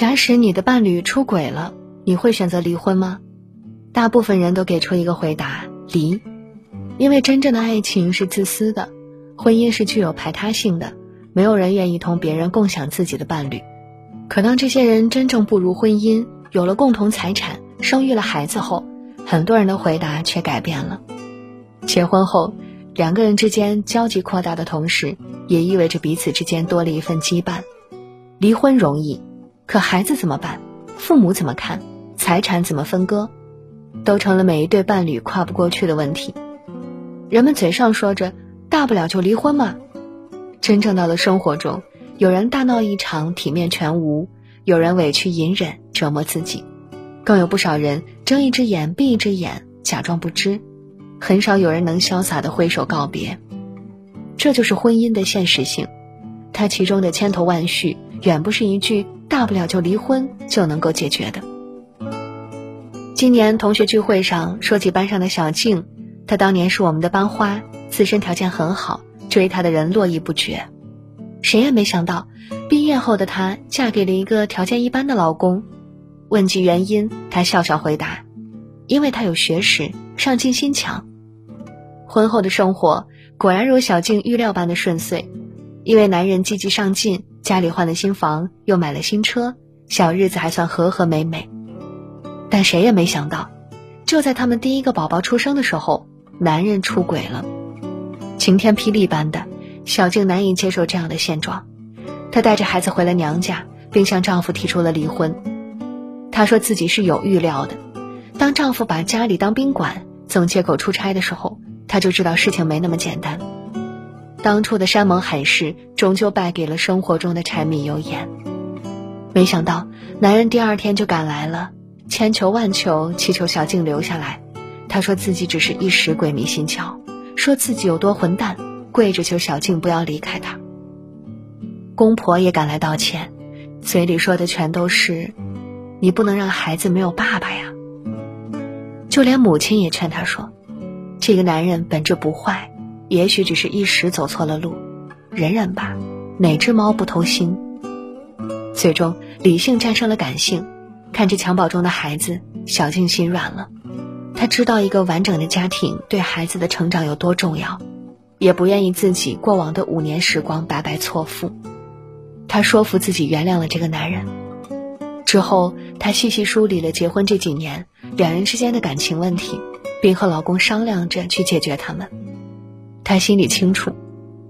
假使你的伴侣出轨了，你会选择离婚吗？大部分人都给出一个回答：离。因为真正的爱情是自私的，婚姻是具有排他性的，没有人愿意同别人共享自己的伴侣。可当这些人真正步入婚姻，有了共同财产，生育了孩子后，很多人的回答却改变了。结婚后，两个人之间交集扩大的同时，也意味着彼此之间多了一份羁绊。离婚容易，可孩子怎么办？父母怎么看？财产怎么分割？都成了每一对伴侣跨不过去的问题。人们嘴上说着“大不了就离婚嘛”，真正到了生活中，有人大闹一场，体面全无；有人委屈隐忍，折磨自己。更有不少人睁一只眼闭一只眼，假装不知，很少有人能潇洒的挥手告别。这就是婚姻的现实性，它其中的千头万绪，远不是一句“大不了就离婚”就能够解决的。今年同学聚会上说起班上的小静，她当年是我们的班花，自身条件很好，追她的人络绎不绝。谁也没想到，毕业后的她嫁给了一个条件一般的老公。问及原因，她笑笑回答：“因为她有学识，上进心强。”婚后的生活果然如小静预料般的顺遂，因为男人积极上进，家里换了新房，又买了新车，小日子还算和和美美。但谁也没想到，就在他们第一个宝宝出生的时候，男人出轨了。晴天霹雳般的，小静难以接受这样的现状，她带着孩子回了娘家，并向丈夫提出了离婚。她说自己是有预料的，当丈夫把家里当宾馆，总借口出差的时候，她就知道事情没那么简单。当初的山盟海誓，终究败给了生活中的柴米油盐。没想到，男人第二天就赶来了，千求万求，祈求小静留下来。他说自己只是一时鬼迷心窍，说自己有多混蛋，跪着求小静不要离开他。公婆也赶来道歉，嘴里说的全都是。你不能让孩子没有爸爸呀！就连母亲也劝他说：“这个男人本质不坏，也许只是一时走错了路，忍忍吧。哪只猫不偷腥？”最终，理性战胜了感性。看着襁褓中的孩子，小静心软了。她知道一个完整的家庭对孩子的成长有多重要，也不愿意自己过往的五年时光白白错付。她说服自己原谅了这个男人。之后，她细细梳理了结婚这几年两人之间的感情问题，并和老公商量着去解决他们。她心里清楚，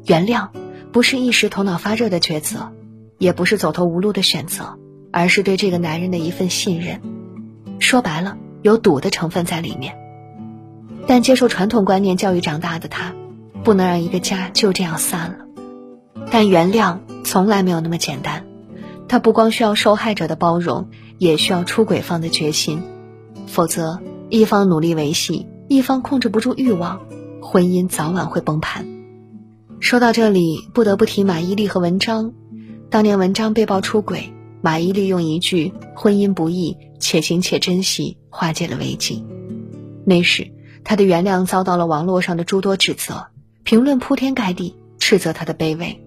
原谅不是一时头脑发热的抉择，也不是走投无路的选择，而是对这个男人的一份信任。说白了，有赌的成分在里面。但接受传统观念教育长大的她，不能让一个家就这样散了。但原谅从来没有那么简单。他不光需要受害者的包容，也需要出轨方的决心，否则一方努力维系，一方控制不住欲望，婚姻早晚会崩盘。说到这里，不得不提马伊琍和文章。当年文章被曝出轨，马伊琍用一句“婚姻不易，且行且珍惜”化解了危机。那时，她的原谅遭到了网络上的诸多指责，评论铺天盖地，斥责她的卑微。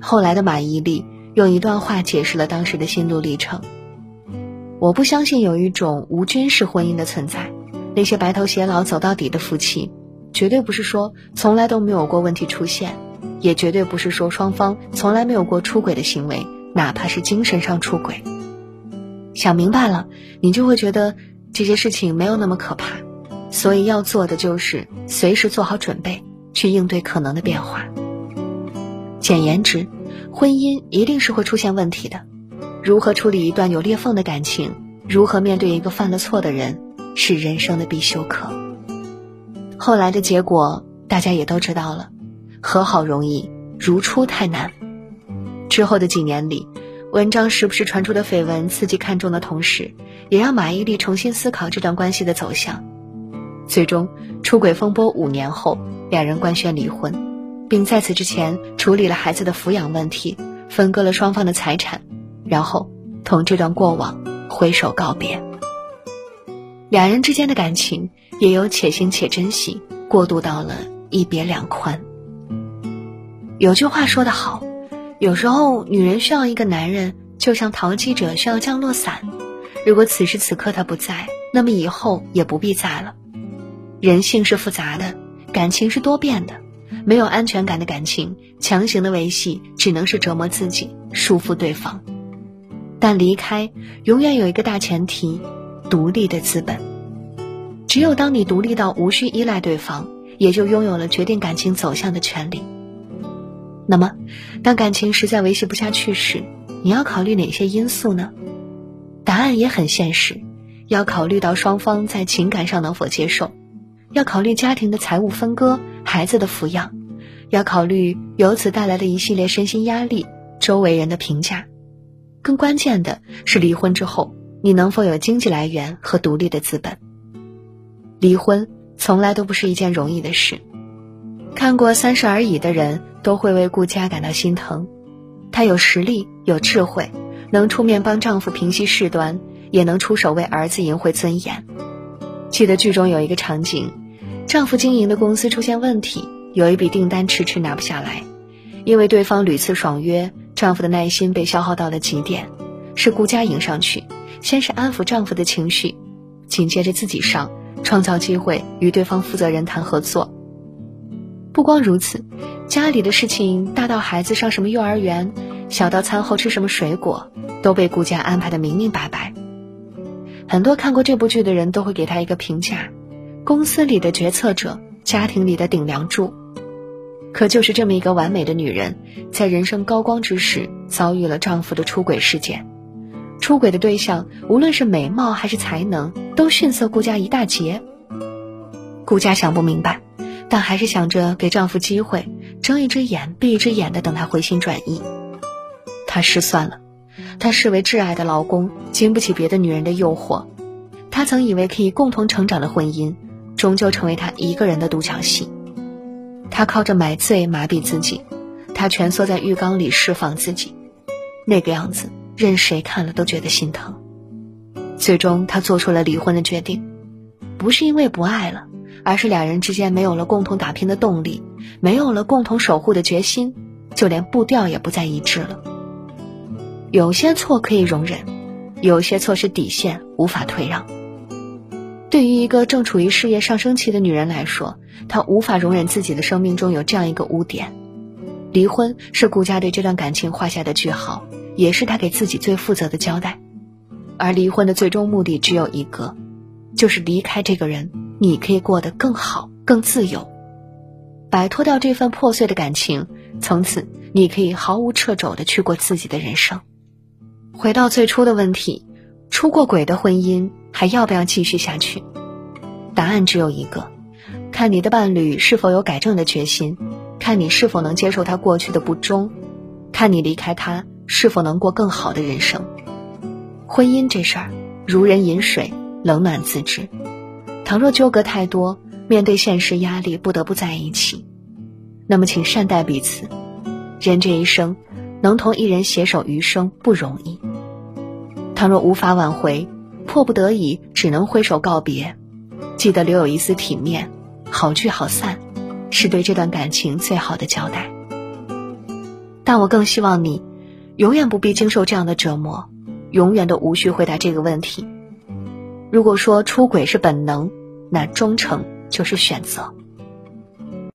后来的马伊琍。用一段话解释了当时的心路历程。我不相信有一种无菌式婚姻的存在，那些白头偕老走到底的夫妻，绝对不是说从来都没有过问题出现，也绝对不是说双方从来没有过出轨的行为，哪怕是精神上出轨。想明白了，你就会觉得这些事情没有那么可怕。所以要做的就是随时做好准备，去应对可能的变化。简言之。婚姻一定是会出现问题的，如何处理一段有裂缝的感情，如何面对一个犯了错的人，是人生的必修课。后来的结果大家也都知道了，和好容易，如初太难。之后的几年里，文章时不时传出的绯闻刺激看中的同时，也让马伊琍重新思考这段关系的走向。最终，出轨风波五年后，两人官宣离婚。并在此之前处理了孩子的抚养问题，分割了双方的财产，然后同这段过往挥手告别。两人之间的感情也有且行且珍惜，过渡到了一别两宽。有句话说得好，有时候女人需要一个男人就像淘气者需要降落伞，如果此时此刻他不在，那么以后也不必在了。人性是复杂的，感情是多变的，没有安全感的感情，强行的维系只能是折磨自己，束缚对方。但离开永远有一个大前提：独立的资本。只有当你独立到无需依赖对方，也就拥有了决定感情走向的权利。那么，当感情实在维系不下去时，你要考虑哪些因素呢？答案也很现实，要考虑到双方在情感上能否接受，要考虑家庭的财务分割、孩子的抚养，要考虑由此带来的一系列身心压力、周围人的评价。更关键的是，离婚之后你能否有经济来源和独立的资本？离婚从来都不是一件容易的事。看过《三十而已》的人都会为顾佳感到心疼，她有实力、有智慧，能出面帮丈夫平息事端，也能出手为儿子赢回尊严。记得剧中有一个场景，丈夫经营的公司出现问题，有一笔订单迟迟拿不下来，因为对方屡次爽约，丈夫的耐心被消耗到了极点。是顾佳迎上去，先是安抚丈夫的情绪，紧接着自己上，创造机会与对方负责人谈合作。不光如此，家里的事情大到孩子上什么幼儿园，小到餐后吃什么水果，都被顾家安排的明明白白。很多看过这部剧的人都会给她一个评价：公司里的决策者，家庭里的顶梁柱。可就是这么一个完美的女人，在人生高光之时遭遇了丈夫的出轨事件。出轨的对象无论是美貌还是才能，都逊色顾家一大截。顾家想不明白。但还是想着给丈夫机会，睁一只眼闭一只眼的等他回心转意。她失算了，她视为挚爱的老公经不起别的女人的诱惑。她曾以为可以共同成长的婚姻，终究成为她一个人的独角戏。她靠着买醉麻痹自己，她蜷缩在浴缸里释放自己，那个样子任谁看了都觉得心疼。最终，他做出了离婚的决定，不是因为不爱了。而是两人之间没有了共同打拼的动力，没有了共同守护的决心，就连步调也不再一致了。有些错可以容忍，有些错是底线，无法退让。对于一个正处于事业上升期的女人来说，她无法容忍自己的生命中有这样一个污点。离婚是顾家对这段感情画下的句号，也是她给自己最负责的交代。而离婚的最终目的只有一个，就是离开这个人。你可以过得更好、更自由，摆脱掉这份破碎的感情，从此你可以毫无掣肘的去过自己的人生。回到最初的问题，出过轨的婚姻还要不要继续下去？答案只有一个：看你的伴侣是否有改正的决心，看你是否能接受他过去的不忠，看你离开他是否能过更好的人生。婚姻这事儿，如人饮水，冷暖自知。倘若纠葛太多，面对现实压力不得不在一起，那么请善待彼此。人这一生，能同一人携手余生不容易。倘若无法挽回，迫不得已只能挥手告别，记得留有一丝体面，好聚好散，是对这段感情最好的交代。但我更希望你，永远不必经受这样的折磨，永远都无需回答这个问题。如果说出轨是本能，那忠诚就是选择。